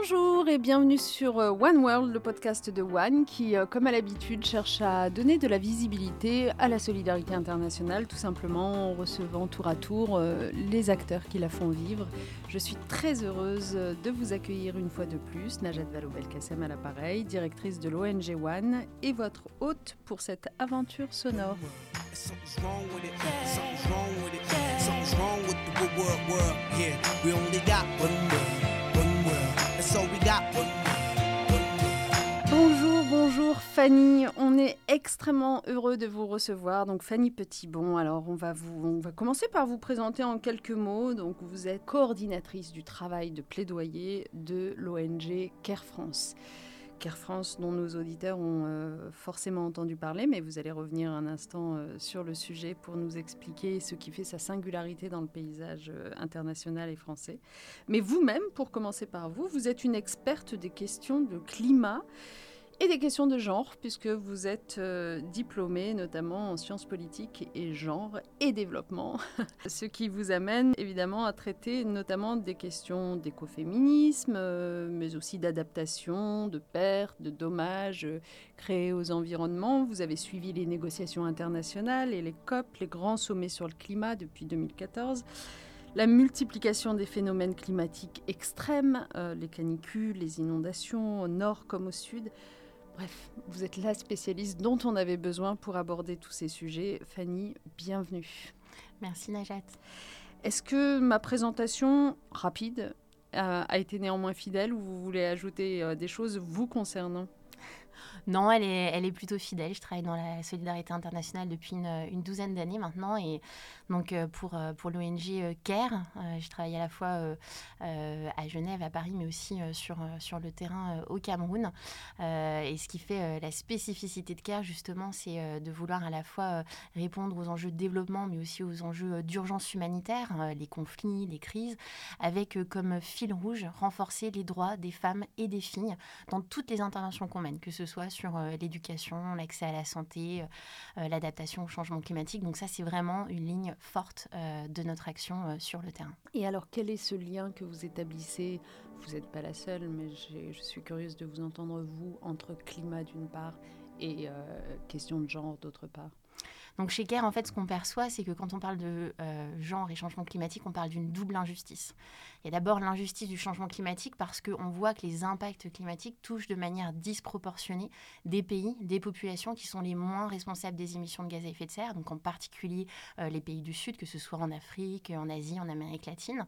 Bonjour et bienvenue sur euh, One World, le podcast de One qui, euh, comme à l'habitude, cherche à donner de la visibilité à la solidarité internationale, tout simplement en recevant tour à tour euh, les acteurs qui la font vivre. Je suis très heureuse de vous accueillir une fois de plus, Najat Vallaud-Belkacem à l'appareil, directrice de l'ONG One et votre hôte pour cette aventure sonore. Bonjour, bonjour Fanny, on est extrêmement heureux de vous recevoir. Donc Fanny Petitbon, alors on va, vous, commencer par vous présenter en quelques mots. Donc vous êtes coordinatrice du travail de plaidoyer de l'ONG Care France. Care France, dont nos auditeurs ont euh, forcément entendu parler, mais vous allez revenir un instant euh, sur le sujet pour nous expliquer ce qui fait sa singularité dans le paysage euh, international et français. Mais vous-même, pour commencer par vous, vous êtes une experte des questions de climat et des questions de genre, puisque vous êtes euh, diplômé notamment en sciences politiques et genre et développement, ce qui vous amène évidemment à traiter notamment des questions d'écoféminisme, euh, mais aussi d'adaptation, de pertes, de dommages euh, créés aux environnements. Vous avez suivi les négociations internationales et les COP, les grands sommets sur le climat depuis 2014 la multiplication des phénomènes climatiques extrêmes, les canicules, les inondations au nord comme au sud. Bref, vous êtes la spécialiste dont on avait besoin pour aborder tous ces sujets. Fanny, bienvenue. Merci Najat. Est-ce que ma présentation rapide euh, a été néanmoins fidèle ou vous voulez ajouter euh, des choses vous concernant? Non, elle est, elle est plutôt fidèle. Je travaille dans la solidarité internationale depuis une, douzaine d'années maintenant. Et donc, euh, pour, euh, pour l'ONG euh, CARE, je travaille à la fois à Genève, à Paris, mais aussi sur, sur le terrain au Cameroun. et ce qui fait la spécificité de CARE, justement, c'est de vouloir à la fois répondre aux enjeux de développement, mais aussi aux enjeux d'urgence humanitaire, les conflits, les crises, avec comme fil rouge renforcer les droits des femmes et des filles dans toutes les interventions qu'on mène, que ce soit sur euh, l'éducation, l'accès à la santé, euh, l'adaptation au changement climatique. Donc ça, c'est vraiment une ligne forte euh, de notre action sur le terrain. Et alors, quel est ce lien que vous établissez? Vous n'êtes pas la seule, mais je suis curieuse de vous entendre, vous, entre climat d'une part et question de genre d'autre part. Donc chez CARE, en fait, ce qu'on perçoit, c'est que quand on parle de genre et changement climatique, on parle d'une double injustice. Il y a d'abord l'injustice du changement climatique parce qu'on voit que les impacts climatiques touchent de manière disproportionnée des pays, des populations qui sont les moins responsables des émissions de gaz à effet de serre, donc en particulier euh, les pays du Sud, que ce soit en Afrique, en Asie, en Amérique latine,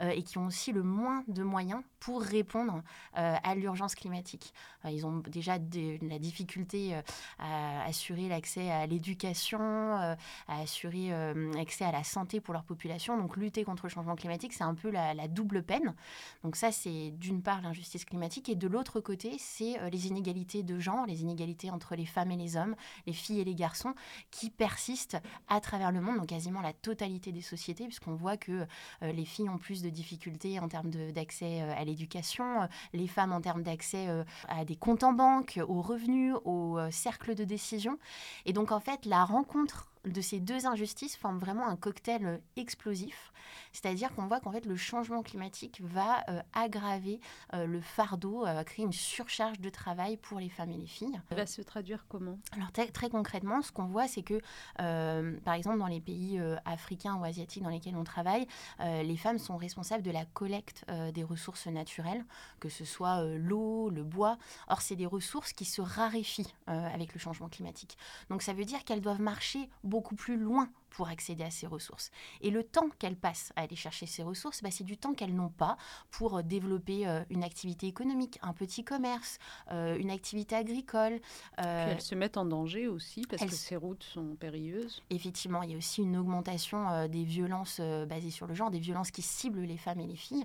euh, et qui ont aussi le moins de moyens pour répondre euh, à l'urgence climatique. ils ont déjà de, la difficulté à assurer l'accès à l'éducation, à assurer l'accès à la santé pour leur population. Donc lutter contre le changement climatique, c'est un peu la, double peine. Donc ça, c'est d'une part l'injustice climatique et de l'autre côté, c'est euh, les inégalités de genre, les inégalités entre les femmes et les hommes, les filles et les garçons, qui persistent à travers le monde, donc quasiment la totalité des sociétés, puisqu'on voit que euh, les filles ont plus de difficultés en termes d'accès euh, à l'éducation, les femmes en termes d'accès à des comptes en banque, aux revenus, aux cercles de décision. Et donc en fait, la rencontre contre de ces deux injustices forment vraiment un cocktail euh, explosif. C'est-à-dire qu'on voit qu'en fait le changement climatique va euh, aggraver euh, le fardeau, va créer une surcharge de travail pour les femmes et les filles. Ça va se traduire comment? Alors très concrètement, ce qu'on voit, c'est que par exemple dans les pays africains ou asiatiques dans lesquels on travaille, les femmes sont responsables de la collecte des ressources naturelles, que ce soit l'eau, le bois. Or, c'est des ressources qui se raréfient avec le changement climatique. Donc ça veut dire qu'elles doivent marcher beaucoup plus loin pour accéder à ces ressources. Et le temps qu'elles passent à aller chercher ces ressources, bah, c'est du temps qu'elles n'ont pas pour euh, développer euh, une activité économique, un petit commerce, euh, une activité agricole. elles se mettent en danger aussi parce que ces routes sont périlleuses. Effectivement, il y a aussi une augmentation des violences basées sur le genre, des violences qui ciblent les femmes et les filles.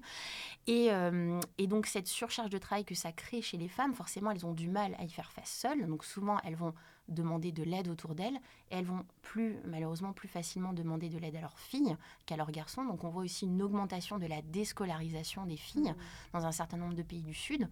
Et, et donc cette surcharge de travail que ça crée chez les femmes, forcément, elles ont du mal à y faire face seules. Donc souvent, elles vont demander de l'aide autour d'elles et elles vont plus, malheureusement, plus facilement demander de l'aide à leurs filles qu'à leurs garçons. Donc on voit aussi une augmentation de la déscolarisation des filles mmh. dans un certain nombre de pays du Sud.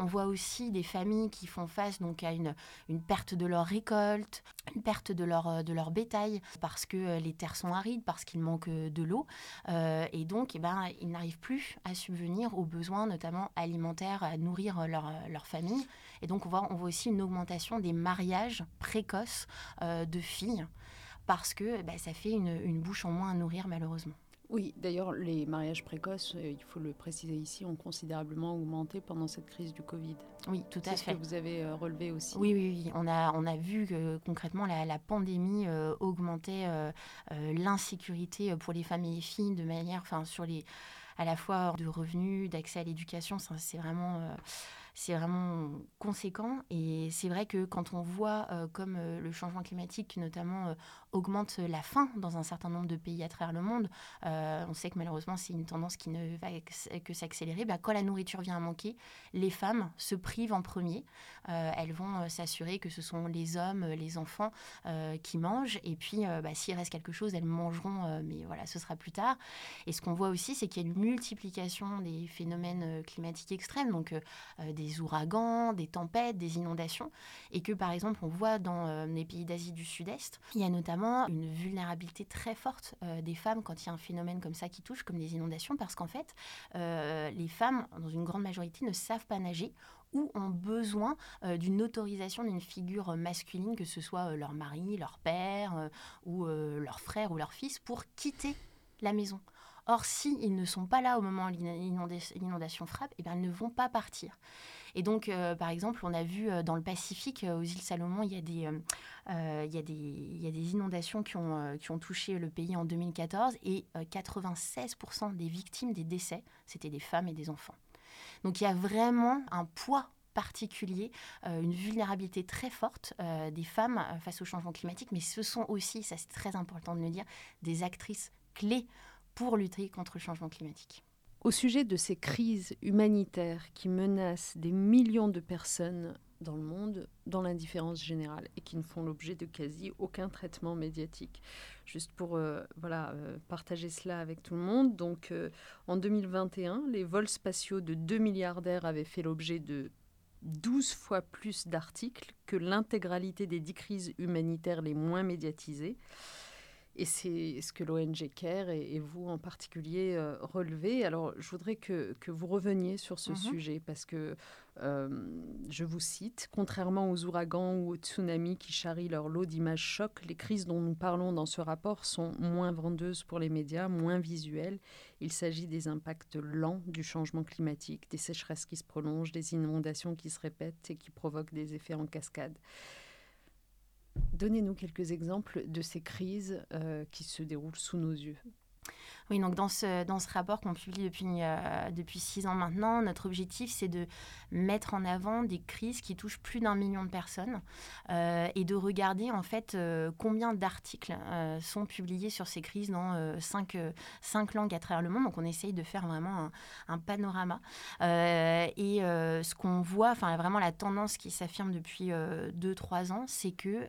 On voit aussi des familles qui font face donc à une, une perte de leur récolte, une perte de leur, euh, de leur bétail parce que euh, les terres sont arides, parce qu'il manque euh, de l'eau. et donc, eh ben, ils n'arrivent plus à subvenir aux besoins, notamment alimentaires, à nourrir leur, leur famille. Et donc, on voit, on voit aussi une augmentation des mariages précoces de filles parce que bah, ça fait une, une bouche en moins à nourrir, malheureusement. Oui, d'ailleurs, les mariages précoces, euh, il faut le préciser ici, ont considérablement augmenté pendant cette crise du Covid. Oui, tout à fait. C'est ce que vous avez euh, relevé aussi. Oui, oui, oui. On a, on a vu que concrètement, la, pandémie euh, augmentait l'insécurité pour les familles et les filles de manière, enfin, sur les, à la fois de revenus, d'accès à l'éducation. C'est vraiment c'est vraiment conséquent. Et c'est vrai que quand on voit comme le changement climatique, notamment augmente la faim dans un certain nombre de pays à travers le monde. Euh, on sait que malheureusement, c'est une tendance qui ne va que s'accélérer. Bah, quand la nourriture vient à manquer, les femmes se privent en premier. Euh, elles vont euh, s'assurer que ce sont les hommes, les enfants qui mangent. Et puis, bah, s'il reste quelque chose, elles mangeront, mais voilà, ce sera plus tard. Et ce qu'on voit aussi, c'est qu'il y a une multiplication des phénomènes climatiques extrêmes, donc des ouragans, des tempêtes, des inondations. Et que, par exemple, on voit dans les pays d'Asie du Sud-Est, il y a notamment une vulnérabilité très forte euh, des femmes quand il y a un phénomène comme ça qui touche, comme les inondations, parce qu'en fait, euh, les femmes, dans une grande majorité, ne savent pas nager ou ont besoin euh, d'une autorisation d'une figure masculine, que ce soit leur mari, leur père, ou leur frère ou leur fils, pour quitter la maison. Or, s'ils ne sont pas là au moment où l'inondation frappe, eh bien, ils ne vont pas partir. Et donc, euh, par exemple, on a vu euh, dans le Pacifique, euh, aux îles Salomon, il y a des, inondations qui ont, qui ont touché le pays en 2014 et 96% des victimes des décès, c'était des femmes et des enfants. Donc il y a vraiment un poids particulier, une vulnérabilité très forte des femmes face au changement climatique, mais ce sont aussi, ça c'est très important de le dire, des actrices clés pour lutter contre le changement climatique. Au sujet de ces crises humanitaires qui menacent des millions de personnes dans le monde, dans l'indifférence générale, et qui ne font l'objet de quasi aucun traitement médiatique. Juste pour euh, voilà, euh, partager cela avec tout le monde, donc euh, en 2021, les vols spatiaux de deux milliardaires avaient fait l'objet de 12 fois plus d'articles que l'intégralité des dix crises humanitaires les moins médiatisées. Et c'est ce que l'ONG CARE et, vous en particulier euh, relevez. Alors, je voudrais que, que vous reveniez sur ce mhm. sujet parce que, euh, je vous cite, contrairement aux ouragans ou aux tsunamis qui charrient leur lot d'images chocs, les crises dont nous parlons dans ce rapport sont moins vendeuses pour les médias, moins visuelles. Il s'agit des impacts lents du changement climatique, des sécheresses qui se prolongent, des inondations qui se répètent et qui provoquent des effets en cascade. Donnez-nous quelques exemples de ces crises euh, qui se déroulent sous nos yeux. Oui, donc dans ce, dans ce rapport qu'on publie depuis, euh, depuis six ans maintenant, notre objectif, c'est de mettre en avant des crises qui touchent plus d'un million de personnes euh, et de regarder en fait euh, combien d'articles sont publiés sur ces crises dans cinq, cinq, langues à travers le monde. Donc on essaye de faire vraiment un, panorama. et ce qu'on voit, enfin vraiment la tendance qui s'affirme depuis deux, trois ans, c'est qu'il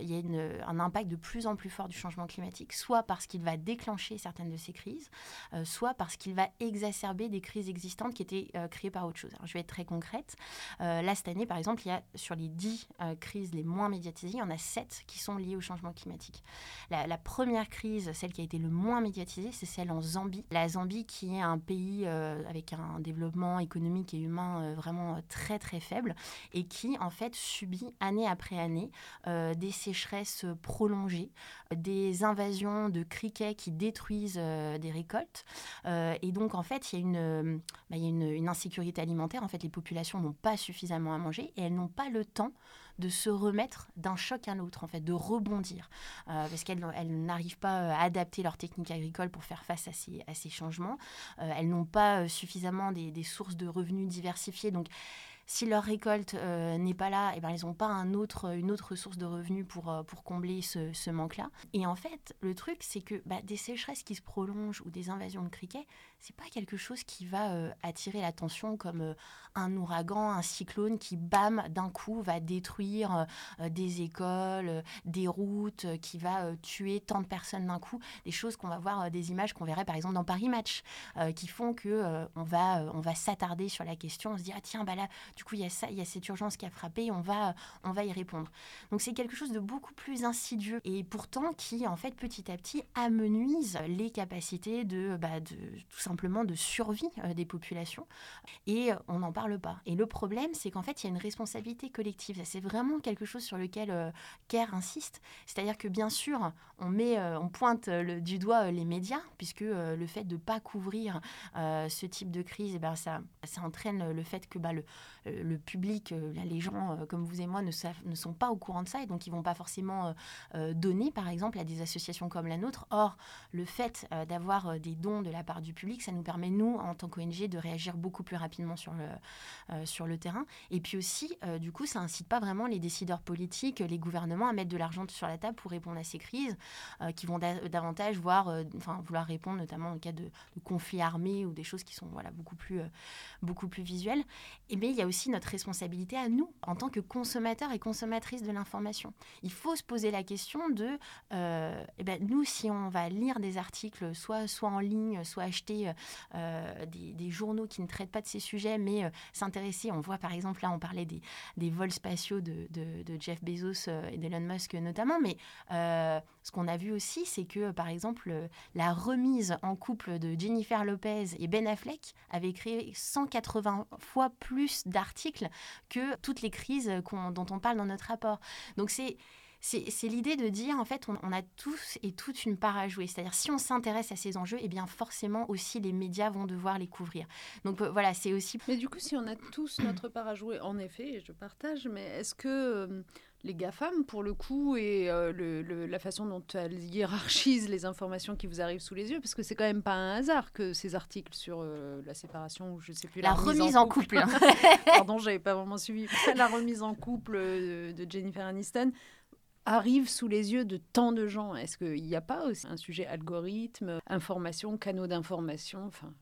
il y a un impact de plus en plus fort du changement climatique, soit parce qu'il va déclencher certaines de ces crises, euh, soit parce qu'il va exacerber des crises existantes qui étaient euh, créées par autre chose. Je vais être très concrète. Euh, là, cette année, par exemple, il y a sur les dix crises les moins médiatisées, il y en a sept qui sont liées au changement climatique. La, première crise, celle qui a été le moins médiatisée, c'est celle en Zambie. La Zambie qui est un pays avec un développement économique et humain vraiment très très faible et qui en fait subit année après année des sécheresses prolongées, des invasions de criquets qui détruisent euh, des récoltes. Euh, et donc, en fait, il y a, une, euh, bah, y a une, insécurité alimentaire. En fait, les populations n'ont pas suffisamment à manger et elles n'ont pas le temps de se remettre d'un choc à l'autre, en fait, de rebondir, parce qu'elles elles, n'arrivent pas à adapter leur technique agricole pour faire face à ces, à ces changements. elles n'ont pas suffisamment des, des, sources de revenus diversifiées. Donc, si leur récolte euh, n'est pas là, et eh ben, ils n'ont pas une autre source de revenus pour, euh, combler ce, ce manque-là. Et en fait, le truc, c'est que bah, des sécheresses qui se prolongent ou des invasions de criquets, c'est pas quelque chose qui va euh, attirer l'attention comme un ouragan, un cyclone qui, bam, d'un coup, va détruire des écoles, des routes, qui va tuer tant de personnes d'un coup. Des choses qu'on va voir, des images qu'on verrait par exemple dans Paris Match, qui font que on va, on va s'attarder sur la question, on se dit, ah tiens, bah là, du coup, il y a ça, il y a cette urgence qui a frappé, on va, on va y répondre. Donc c'est quelque chose de beaucoup plus insidieux et pourtant qui, en fait, petit à petit, amenuise les capacités de, bah, de tout simplement de survie euh, des populations. Et euh, on n'en parle pas. Et le problème, c'est qu'en fait, il y a une responsabilité collective. C'est vraiment quelque chose sur lequel euh, CARE insiste. C'est-à-dire que bien sûr, on met, on pointe du doigt les médias, puisque le fait de ne pas couvrir ce type de crise, eh ben, ça, ça entraîne le fait que bah, le, le public, les gens comme vous et moi ne, ne sont pas au courant de ça et donc ils vont pas forcément donner, par exemple, à des associations comme la nôtre. Or, le fait d'avoir des dons de la part du public, ça nous permet, nous, en tant qu'ONG, de réagir beaucoup plus rapidement sur le, sur le terrain. Et puis aussi, du coup, ça incite pas vraiment les décideurs politiques, les gouvernements à mettre de l'argent sur la table pour répondre à ces crises, qui vont davantage vouloir répondre, notamment en cas de, de, conflits armés ou des choses qui sont voilà, beaucoup, plus, beaucoup plus visuelles. Et bien, il y a aussi notre responsabilité à nous, en tant que consommateurs et consommatrices de l'information. Il faut se poser la question de, euh, eh ben, nous, si on va lire des articles, soit, soit en ligne, soit acheter euh, des, journaux qui ne traitent pas de ces sujets, mais euh, s'intéresser, on voit par exemple, là, on parlait des, des vols spatiaux de, de, Jeff Bezos et d'Elon Musk notamment, mais ce qu'on a vu aussi, c'est que, par exemple, la remise en couple de Jennifer Lopez et Ben Affleck avait créé 180 fois plus d'articles article que toutes les crises dont on parle dans notre rapport. Donc c'est c'est l'idée de dire, en fait, on, a tous et toutes une part à jouer. C'est-à-dire, si on s'intéresse à ces enjeux, et eh bien forcément aussi les médias vont devoir les couvrir. Donc euh, voilà, c'est aussi... Mais du coup, si on a tous notre part à jouer, en effet, je partage, mais est-ce que... Euh, les GAFAM, pour le coup, et euh, le, la façon dont elles hiérarchisent les informations qui vous arrivent sous les yeux, parce que c'est quand même pas un hasard que ces articles sur euh, la séparation, ou je sais plus, la, remise, en couple, hein. pardon, j'avais pas vraiment suivi, la remise en couple de Jennifer Aniston arrivent sous les yeux de tant de gens. Est-ce qu'il n'y a pas aussi un sujet algorithme, information, canaux d'information? Enfin,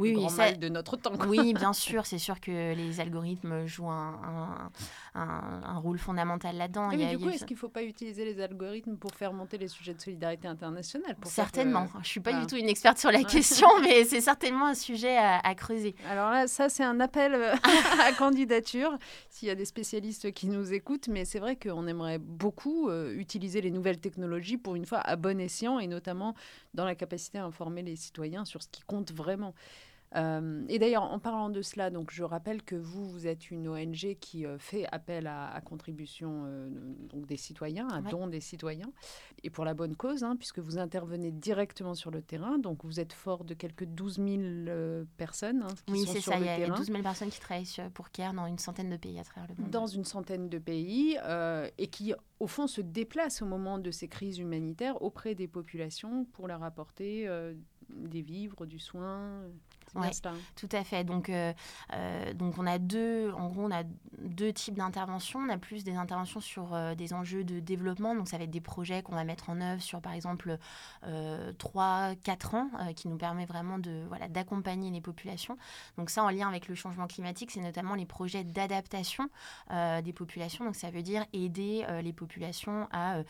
oui, grand mal de notre temps. Oui, bien sûr, c'est sûr que les algorithmes jouent un, un, rôle fondamental là-dedans. mais du coup, est-ce qu'il ne faut pas utiliser les algorithmes pour faire monter les sujets de solidarité internationale Certainement. Je ne suis pas du tout une experte sur la question, mais c'est certainement un sujet à, creuser. Alors là, ça, c'est un appel euh, à candidature, s'il y a des spécialistes qui nous écoutent, mais c'est vrai qu'on aimerait beaucoup euh, utiliser les nouvelles technologies pour une fois à bon escient, et notamment dans la capacité à informer les citoyens sur ce qui compte vraiment. Euh, et d'ailleurs, en parlant de cela, donc je rappelle que vous, vous êtes une ONG qui euh, fait appel à, contribution euh, donc des citoyens, à don des citoyens, et pour la bonne cause, hein, puisque vous intervenez directement sur le terrain. Donc vous êtes fort de quelques 12 000 personnes hein, qui. Oui, c'est ça. Il y a 12 000 personnes qui travaillent pour CARE dans une centaine de pays à travers le monde. Dans une centaine de pays, et qui, au fond, se déplacent au moment de ces crises humanitaires auprès des populations pour leur apporter des vivres, du soin. Oui, tout à fait. Donc, euh, euh, donc on a deux, en gros, on a deux types d'interventions. On a plus des interventions sur euh, des enjeux de développement. Donc, ça va être des projets qu'on va mettre en œuvre sur, par exemple, 3-4 ans, qui nous permet vraiment de voilà d'accompagner les populations. Donc, ça, en lien avec le changement climatique, c'est notamment les projets d'adaptation des populations. Donc, ça veut dire aider les populations à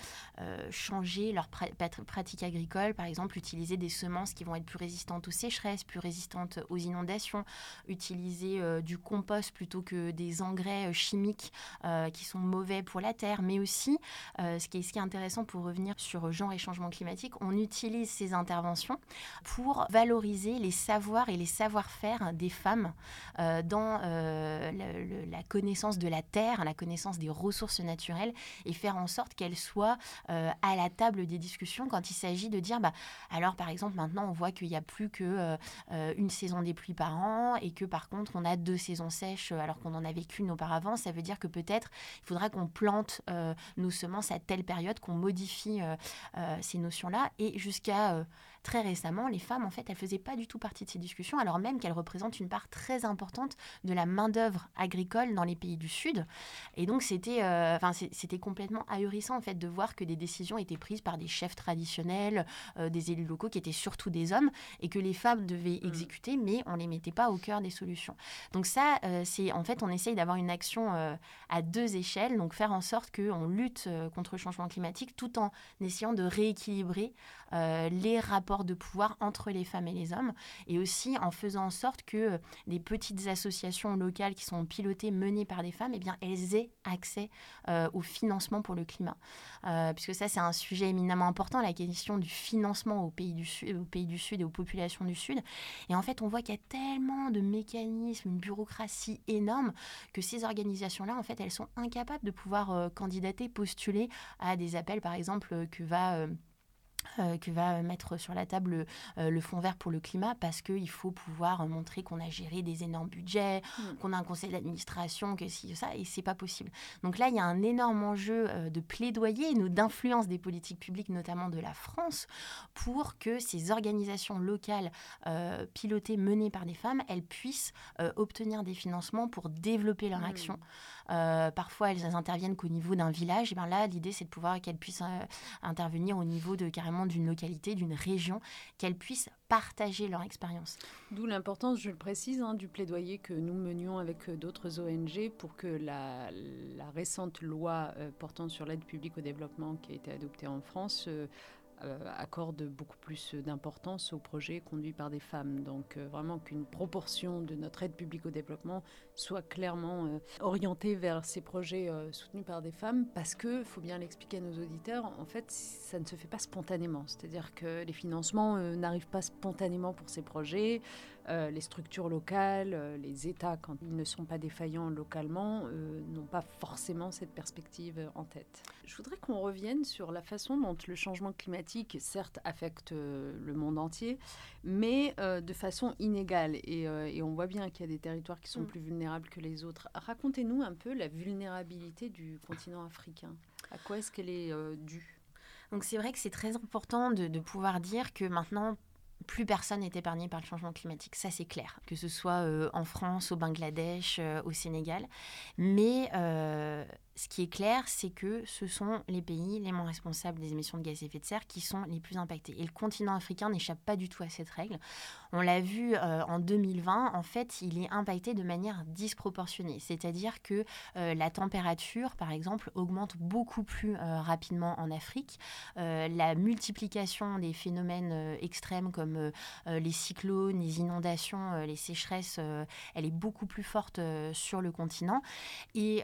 changer leurs pratiques agricoles, par exemple, utiliser des semences qui vont être plus résistantes aux sécheresses, plus résistantes aux inondations, utiliser euh, du compost plutôt que des engrais euh, chimiques euh, qui sont mauvais pour la terre, mais aussi, ce, qui est, intéressant pour revenir sur genre et changement climatique, on utilise ces interventions pour valoriser les savoirs et les savoir-faire des femmes dans la connaissance de la terre, la connaissance des ressources naturelles et faire en sorte qu'elles soient à la table des discussions quand il s'agit de dire, bah, alors par exemple maintenant on voit qu'il n'y a plus que une des pluies par an et que par contre on a deux saisons sèches alors qu'on en avait qu'une auparavant, ça veut dire que peut-être il faudra qu'on plante nos semences à telle période, qu'on modifie ces notions-là. Et jusqu'à très récemment, les femmes, en fait, elles faisaient pas du tout partie de ces discussions, alors même qu'elles représentent une part très importante de la main-d'œuvre agricole dans les pays du Sud. Et donc, c'était euh, c'était complètement ahurissant, en fait, de voir que des décisions étaient prises par des chefs traditionnels, euh, des élus locaux qui étaient surtout des hommes, et que les femmes devaient mmh. exécuter, mais on les mettait pas au cœur des solutions. Donc ça, euh, c'est en fait, on essaye d'avoir une action à deux échelles, donc faire en sorte qu'on lutte contre le changement climatique tout en essayant de rééquilibrer les rapports de pouvoir entre les femmes et les hommes, et aussi en faisant en sorte que les petites associations locales qui sont pilotées, menées par des femmes, eh bien, elles aient accès euh, au financement pour le climat. Euh, puisque ça, c'est un sujet éminemment important, la question du financement aux pays du, Sud, aux pays du Sud et aux populations du Sud. Et en fait, on voit qu'il y a tellement de mécanismes, une bureaucratie énorme, que ces organisations-là, en fait, elles sont incapables de pouvoir euh, candidater, postuler à des appels, par exemple, que va... Euh, que va mettre sur la table euh, le Fonds vert pour le climat parce qu'il faut pouvoir montrer qu'on a géré des énormes budgets, mm. qu'on a un conseil d'administration, que si ça, et c'est pas possible. Donc là, il y a un énorme enjeu euh, de plaidoyer, d'influence des politiques publiques, notamment de la France, pour que ces organisations locales pilotées, menées par des femmes, elles puissent obtenir des financements pour développer leur mm. action. Euh, parfois, elles interviennent qu'au niveau d'un village. Et bien là, l'idée, c'est de pouvoir qu'elles puissent euh, intervenir au niveau de carrément d'une localité, d'une région, qu'elles puissent partager leur expérience. D'où l'importance, je le précise, hein, du plaidoyer que nous menions avec euh, d'autres ONG pour que la, récente loi portant sur l'aide publique au développement qui a été adoptée en France accorde beaucoup plus d'importance aux projets conduits par des femmes. Donc euh, vraiment qu'une proportion de notre aide publique au développement soit clairement euh, orientée vers ces projets soutenus par des femmes, parce que, faut bien l'expliquer à nos auditeurs, en fait, ça ne se fait pas spontanément. C'est-à-dire que les financements n'arrivent pas spontanément pour ces projets. Euh, les structures locales, euh, les États, quand ils ne sont pas défaillants localement, euh, n'ont pas forcément cette perspective en tête. Je voudrais qu'on revienne sur la façon dont le changement climatique, certes, affecte le monde entier, mais de façon inégale. Et, on voit bien qu'il y a des territoires qui sont mm. plus vulnérables que les autres. Racontez-nous un peu la vulnérabilité du continent africain. À quoi est-ce qu'elle est, due? Donc c'est vrai que c'est très important de, pouvoir dire que maintenant, plus personne n'est épargné par le changement climatique, ça c'est clair, que ce soit euh, en France, au Bangladesh, euh, au Sénégal. Mais euh, ce qui est clair, c'est que ce sont les pays les moins responsables des émissions de gaz à effet de serre qui sont les plus impactés. Et le continent africain n'échappe pas du tout à cette règle. On l'a vu euh, en 2020, en fait, il est impacté de manière disproportionnée. C'est-à-dire que euh, la température, par exemple, augmente beaucoup plus euh, rapidement en Afrique. la multiplication des phénomènes extrêmes comme les cyclones, les inondations, les sécheresses, elle est beaucoup plus forte sur le continent. Et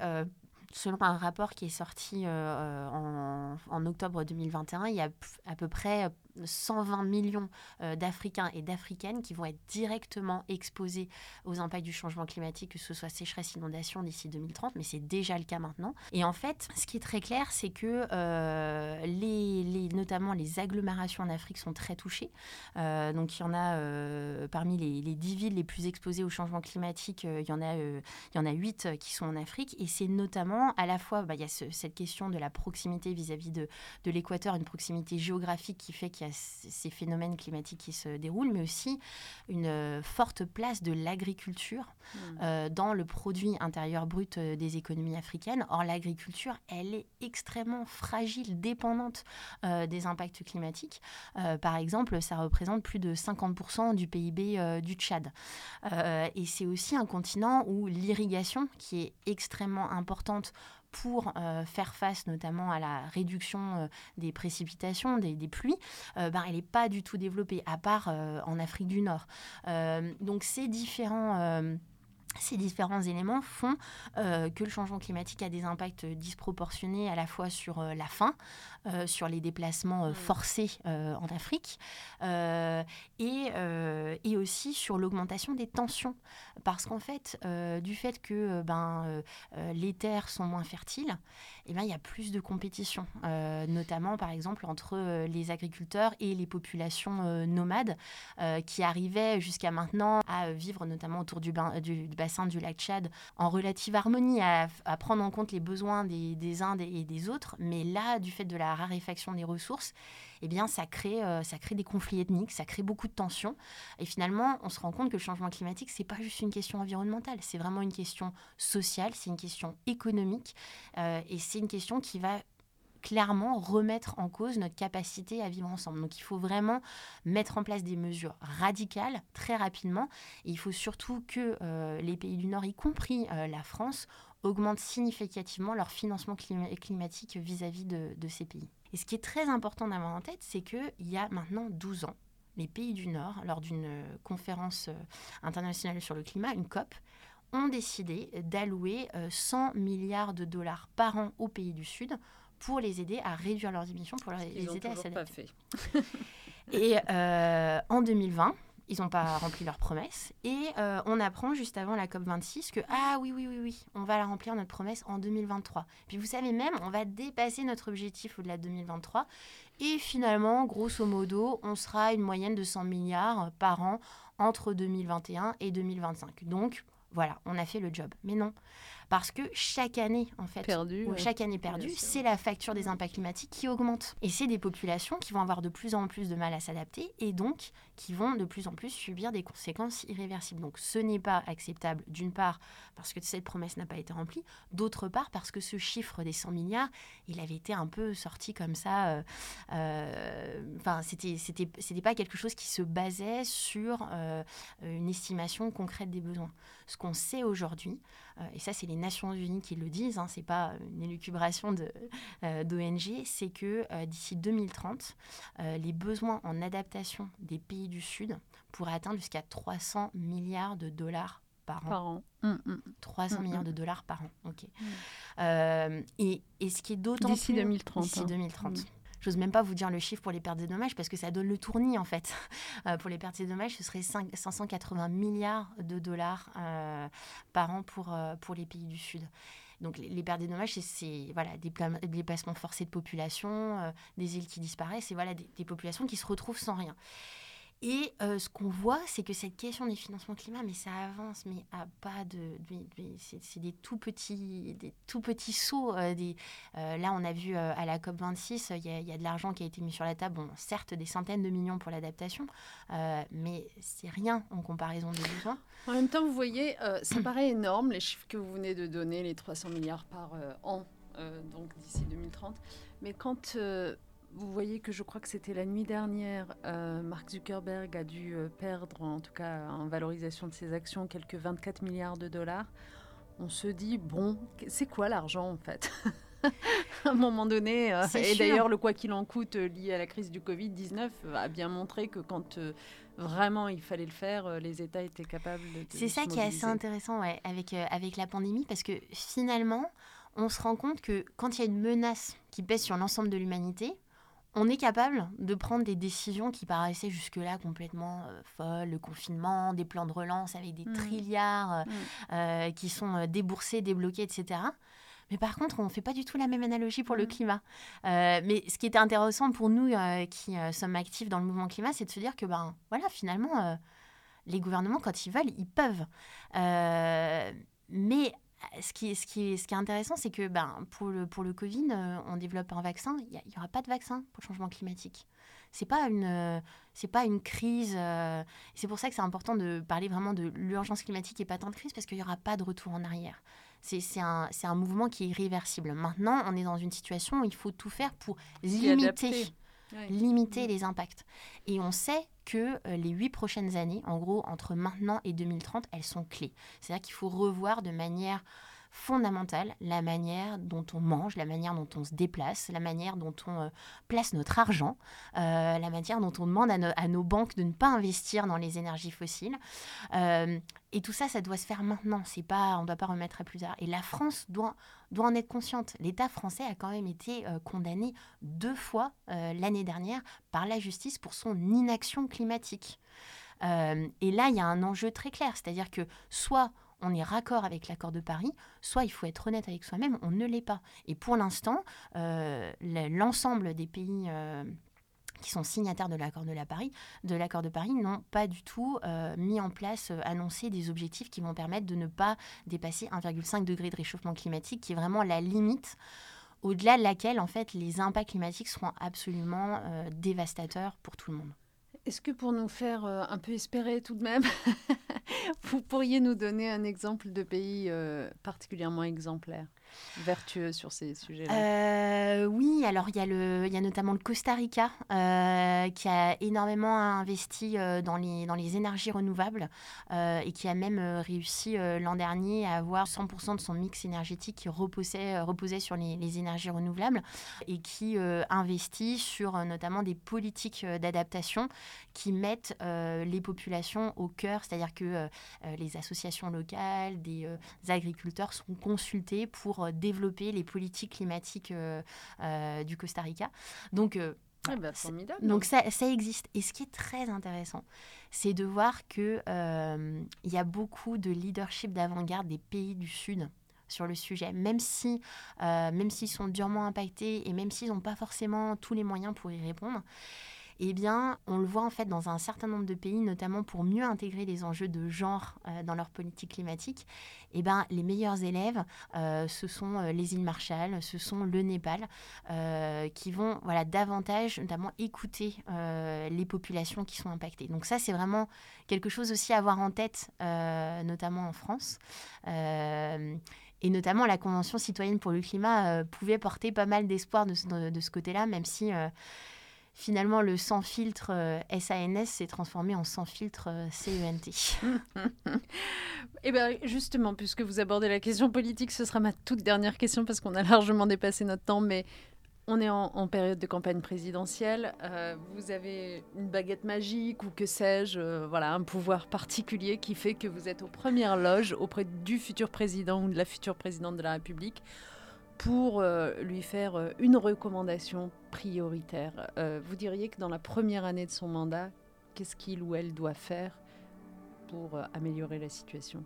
selon un rapport qui est sorti euh, en, en, octobre 2021, il y a à peu près 120 millions euh, d'Africains et d'Africaines qui vont être directement exposés aux impacts du changement climatique, que ce soit sécheresse, inondation d'ici 2030, mais c'est déjà le cas maintenant. Et en fait, ce qui est très clair, c'est que euh, les, notamment les agglomérations en Afrique sont très touchées. Euh, donc il y en a parmi les, les, 10 villes les plus exposées au changement climatique, il, y en a, il y en a 8 qui sont en Afrique. Et c'est notamment à la fois, bah, il y a cette question de la proximité vis-à-vis de, de l'équateur, une proximité géographique qui fait qu'il y a ces phénomènes climatiques qui se déroulent, mais aussi une euh, forte place de l'agriculture mmh. euh, dans le produit intérieur brut euh, des économies africaines. Or, l'agriculture, elle est extrêmement fragile, dépendante des impacts climatiques. par exemple, ça représente plus de 50% du PIB du Tchad. et c'est aussi un continent où l'irrigation, qui est extrêmement importante pour euh, faire face notamment à la réduction euh, des précipitations, des, pluies, euh, ben, elle n'est pas du tout développée, à part en Afrique du Nord. donc ces différents ces différents éléments font euh, que le changement climatique a des impacts disproportionnés à la fois sur euh, la faim, euh, sur les déplacements forcés en Afrique et, et, aussi sur l'augmentation des tensions. Parce qu'en fait, du fait que ben, les terres sont moins fertiles, eh ben, il y a plus de compétition, notamment par exemple entre les agriculteurs et les populations nomades qui arrivaient jusqu'à maintenant à vivre notamment autour du, du, du bassin du lac Tchad en relative harmonie, à, prendre en compte les besoins des, uns et des autres. Mais là, du fait de la raréfaction des ressources, eh bien, ça crée, euh, ça crée des conflits ethniques, ça crée beaucoup de tensions. Et finalement, on se rend compte que le changement climatique, c'est pas juste une question environnementale, c'est vraiment une question sociale, c'est une question économique, euh, et c'est une question qui va clairement remettre en cause notre capacité à vivre ensemble. Donc il faut vraiment mettre en place des mesures radicales très rapidement. Et il faut surtout que euh, les pays du Nord, y compris euh, la France, augmentent significativement leur financement climatique vis-à-vis de, de, ces pays. Et ce qui est très important d'avoir en tête, c'est qu'il y a maintenant 12 ans, les pays du Nord, lors d'une euh, conférence internationale sur le climat, une COP, ont décidé d'allouer 100 milliards de dollars par an aux pays du Sud pour les aider à réduire leurs émissions, pour les aider à s'adapter. Et euh, en 2020, ils n'ont pas rempli leurs promesses. Et euh, on apprend juste avant la COP26 que, ah oui, oui, oui, oui, on va la remplir notre promesse en 2023. Puis vous savez même, on va dépasser notre objectif au-delà de 2023. Et finalement, grosso modo, on sera une moyenne de 100 milliards par an entre 2021 et 2025. Donc, voilà, on a fait le job. Mais non, parce que chaque année, en fait, chaque année perdue, c'est la facture des impacts climatiques qui augmente. Et c'est des populations qui vont avoir de plus en plus de mal à s'adapter et donc qui vont de plus en plus subir des conséquences irréversibles. Donc ce n'est pas acceptable, d'une part, parce que cette promesse n'a pas été remplie, d'autre part, parce que ce chiffre des 100 milliards, il avait été un peu sorti comme ça. Euh, euh, enfin, c'était, c'était, c'était pas quelque chose qui se basait sur euh, une estimation concrète des besoins. Ce qu'on sait aujourd'hui, et ça, c'est les Nations Unies qui le disent, hein, c'est pas une élucubration de, d'ONG, c'est que d'ici 2030, les besoins en adaptation des pays du Sud pourrait atteindre jusqu'à 300 milliards de dollars par an. 300 milliards de dollars par an. Ok. Euh, et, et, ce qui est d'autant d'ici 2030. D'ici 2030. J'ose même pas vous dire le chiffre pour les pertes et dommages parce que ça donne le tournis en fait. Euh, pour les pertes et dommages, ce serait 5, 580 milliards de dollars euh, par an pour, pour les pays du Sud. Donc les, pertes et dommages, c'est voilà, des déplacements forcés de population, des îles qui disparaissent, et voilà, des populations qui se retrouvent sans rien. Et euh, ce qu'on voit, c'est que cette question des financements climat, mais ça avance, mais à pas de, c'est des tout petits, des tout petits sauts. Euh, euh, là, on a vu à la COP 26, il y, a de l'argent qui a été mis sur la table. Bon, certes, des centaines de millions pour l'adaptation, mais c'est rien en comparaison des besoins. En même temps, vous voyez, ça paraît énorme les chiffres que vous venez de donner, les 300 milliards par an, donc d'ici 2030. Mais quand vous voyez que je crois que c'était la nuit dernière, euh, Mark Zuckerberg a dû euh, perdre, en tout cas en valorisation de ses actions, quelques 24 milliards de dollars. On se dit, bon, c'est quoi l'argent en fait? À un moment donné. Euh, et d'ailleurs, le quoi qu'il en coûte lié à la crise du Covid-19 a bien montré que quand vraiment il fallait le faire, les États étaient capables de. C'est ça qui est assez intéressant ouais, avec, avec la pandémie, parce que finalement, on se rend compte que quand il y a une menace qui pèse sur l'ensemble de l'humanité, on est capable de prendre des décisions qui paraissaient jusque-là complètement euh, folles, le confinement, des plans de relance avec des mmh. trilliards euh, mmh. euh, qui sont déboursés, débloqués, etc. Mais par contre, on ne fait pas du tout la même analogie pour le mmh. climat. mais ce qui était intéressant pour nous qui sommes actifs dans le mouvement climat, c'est de se dire que, ben, voilà, finalement, les gouvernements, quand ils veulent, ils peuvent. mais ce qui, ce, qui, ce qui est intéressant, c'est que ben, pour, le, pour le Covid, euh, on développe un vaccin. Il n'y aura pas de vaccin pour le changement climatique. Ce n'est pas, une, pas une crise. Euh, c'est pour ça que c'est important de parler vraiment de l'urgence climatique et pas tant de crise, parce qu'il n'y aura pas de retour en arrière. C'est un, un mouvement qui est irréversible. Maintenant, on est dans une situation où il faut tout faire pour limiter limiter mm. les impacts. Et on sait que euh, les huit prochaines années, en gros, entre maintenant et 2030, elles sont clés. C'est-à-dire qu'il faut revoir de manière fondamentale, la manière dont on mange, la manière dont on se déplace, la manière dont on euh, place notre argent, euh, la manière dont on demande à, nos banques de ne pas investir dans les énergies fossiles. Euh, et tout ça, ça doit se faire maintenant. C'est pas, on ne doit pas remettre à plus tard. Et la France doit, doit en être consciente. L'État français a quand même été condamné deux fois l'année dernière par la justice pour son inaction climatique. et là, il y a un enjeu très clair, c'est-à-dire que soit on est raccord avec l'accord de Paris, soit il faut être honnête avec soi-même, on ne l'est pas. Et pour l'instant, euh, l'ensemble des pays euh, qui sont signataires de l'accord de, Paris, de de Paris n'ont pas du tout euh, mis en place, annoncé des objectifs qui vont permettre de ne pas dépasser 1,5 degré de réchauffement climatique, qui est vraiment la limite au-delà de laquelle en fait les impacts climatiques seront absolument dévastateurs pour tout le monde. Est-ce que pour nous faire un peu espérer tout de même, Vous pourriez nous donner un exemple de pays euh, particulièrement exemplaire? Vertueux sur ces sujets-là euh, Oui, alors il y, a y a notamment le Costa Rica euh, qui a énormément investi euh, dans, les, dans les énergies renouvelables et qui a même réussi l'an dernier à avoir 100% de son mix énergétique qui reposait, reposait sur les, énergies renouvelables et qui investit sur notamment des politiques d'adaptation qui mettent les populations au cœur, c'est-à-dire que les associations locales, des agriculteurs sont consultés pour euh, développer les politiques climatiques euh, euh, du Costa Rica. Donc, ah bah, donc ça, ça, existe. Et ce qui est très intéressant, c'est de voir qu'il il y a beaucoup de leadership d'avant-garde des pays du Sud sur le sujet, même si même s'ils sont durement impactés et même s'ils n'ont pas forcément tous les moyens pour y répondre eh bien, on le voit en fait dans un certain nombre de pays, notamment pour mieux intégrer les enjeux de genre euh, dans leur politique climatique. Eh ben, les meilleurs élèves, euh, ce sont euh, les îles Marshall, ce sont le Népal, qui vont voilà, davantage notamment écouter les populations qui sont impactées. Donc ça, c'est vraiment quelque chose aussi à avoir en tête, notamment en France. Et notamment, la Convention citoyenne pour le climat pouvait porter pas mal d'espoir de, de, ce côté-là, même si finalement, le sans filtre SANS euh, s'est transformé en sans filtre euh, CENT. Eh bien, justement, puisque vous abordez la question politique, ce sera ma toute dernière question parce qu'on a largement dépassé notre temps, mais on est en, période de campagne présidentielle. Euh, vous avez une baguette magique ou que sais-je, voilà, un pouvoir particulier qui fait que vous êtes aux premières loges auprès du futur président ou de la future présidente de la République pour euh, lui faire euh, une recommandation prioritaire. Euh, vous diriez que dans la première année de son mandat, qu'est-ce qu'il ou elle doit faire pour améliorer la situation?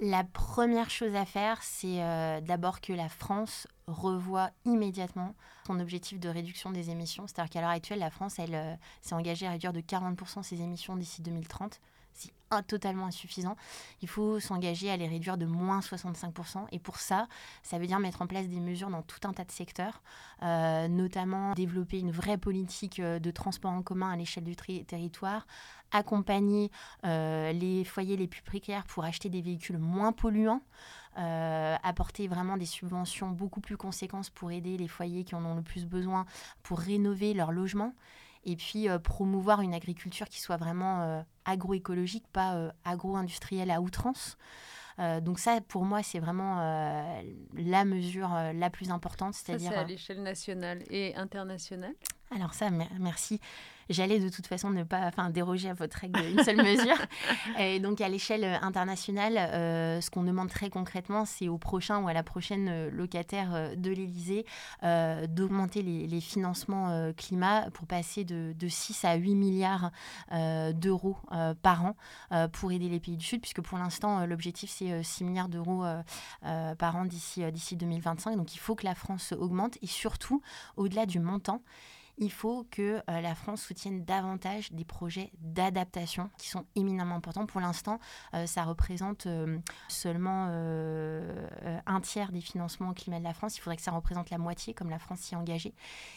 La première chose à faire, c'est d'abord que la France revoie immédiatement son objectif de réduction des émissions. C'est-à-dire qu'à l'heure actuelle, la France, elle s'est engagée à réduire de 40% ses émissions d'ici 2030 c'est totalement insuffisant. Il faut s'engager à les réduire de moins 65%. Et pour ça, ça veut dire mettre en place des mesures dans tout un tas de secteurs, euh, notamment développer une vraie politique euh, de transport en commun à l'échelle du territoire, accompagner euh, les foyers les plus précaires pour acheter des véhicules moins polluants. apporter vraiment des subventions beaucoup plus conséquentes pour aider les foyers qui en ont le plus besoin pour rénover leur logement et puis euh, promouvoir une agriculture qui soit vraiment euh, agroécologique, pas euh, agro-industrielle à outrance. donc ça, pour moi, c'est vraiment la mesure la plus importante. C'est-à-dire à l'échelle nationale et internationale? Alors ça, merci j'allais de toute façon ne pas enfin, déroger à votre règle d'une seule mesure. Et donc, à l'échelle euh, internationale, euh, ce qu'on demande très concrètement, c'est au prochain ou à la prochaine euh, locataire de l'Élysée d'augmenter les, financements climat pour passer de, de, 6 à 8 milliards d'euros par an pour aider les pays du Sud, puisque pour l'instant, l'objectif, c'est 6 milliards d'euros par an d'ici 2025. Donc, il faut que la France augmente et surtout, au-delà du montant, il faut que euh, la France soutienne davantage des projets d'adaptation qui sont éminemment importants. Pour l'instant, euh, ça représente euh, seulement un tiers des financements climat de la France. Il faudrait que ça représente la moitié, comme la France s'y est engagée.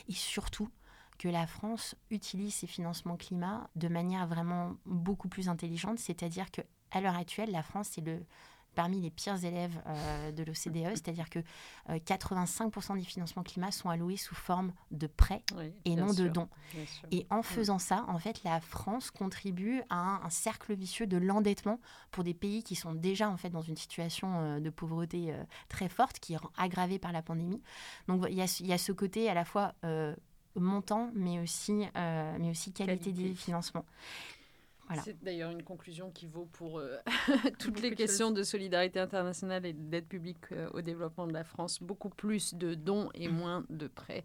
Et surtout, que la France utilise ses financements climat de manière vraiment beaucoup plus intelligente, c'est-à-dire que à l'heure actuelle, la France est le parmi les pires élèves de l'OCDE, c'est-à-dire que 85% des financements climat sont alloués sous forme de prêts et non de dons. Et en faisant ça, en fait, la France contribue à un, cercle vicieux de l'endettement pour des pays qui sont déjà en fait dans une situation de pauvreté très forte, qui est aggravée par la pandémie. Donc il y, y a, ce côté à la fois montant, mais aussi, euh, mais aussi qualité, des financements. C'est d'ailleurs une conclusion qui vaut pour euh, toutes les questions de solidarité internationale et d'aide publique euh, au développement de la France. Beaucoup plus de dons et mm. moins de prêts.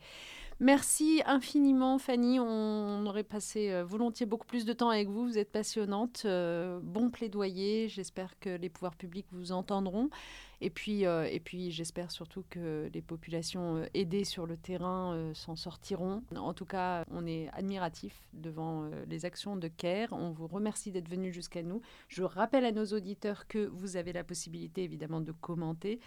Merci infiniment, Fanny. On aurait passé volontiers beaucoup plus de temps avec vous. Vous êtes passionnante. bon plaidoyer. J'espère que les pouvoirs publics vous entendront. Et puis, euh, et puis j'espère surtout que les populations euh, aidées sur le terrain euh, s'en sortiront. En tout cas, on est admiratif devant les actions de CARE. On vous remercie d'être venu jusqu'à nous. Je rappelle à nos auditeurs que vous avez la possibilité évidemment de commenter.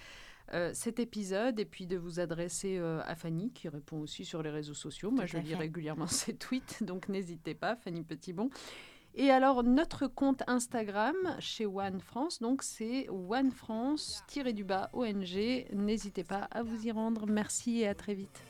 cet épisode et puis de vous adresser à Fanny qui répond aussi sur les réseaux sociaux. Moi, je lis régulièrement ses tweets, donc n'hésitez pas, Fanny Petitbon. Et alors, notre compte Instagram chez One France, donc c'est One France du bas ONG. N'hésitez pas à vous y rendre. Merci et à très vite.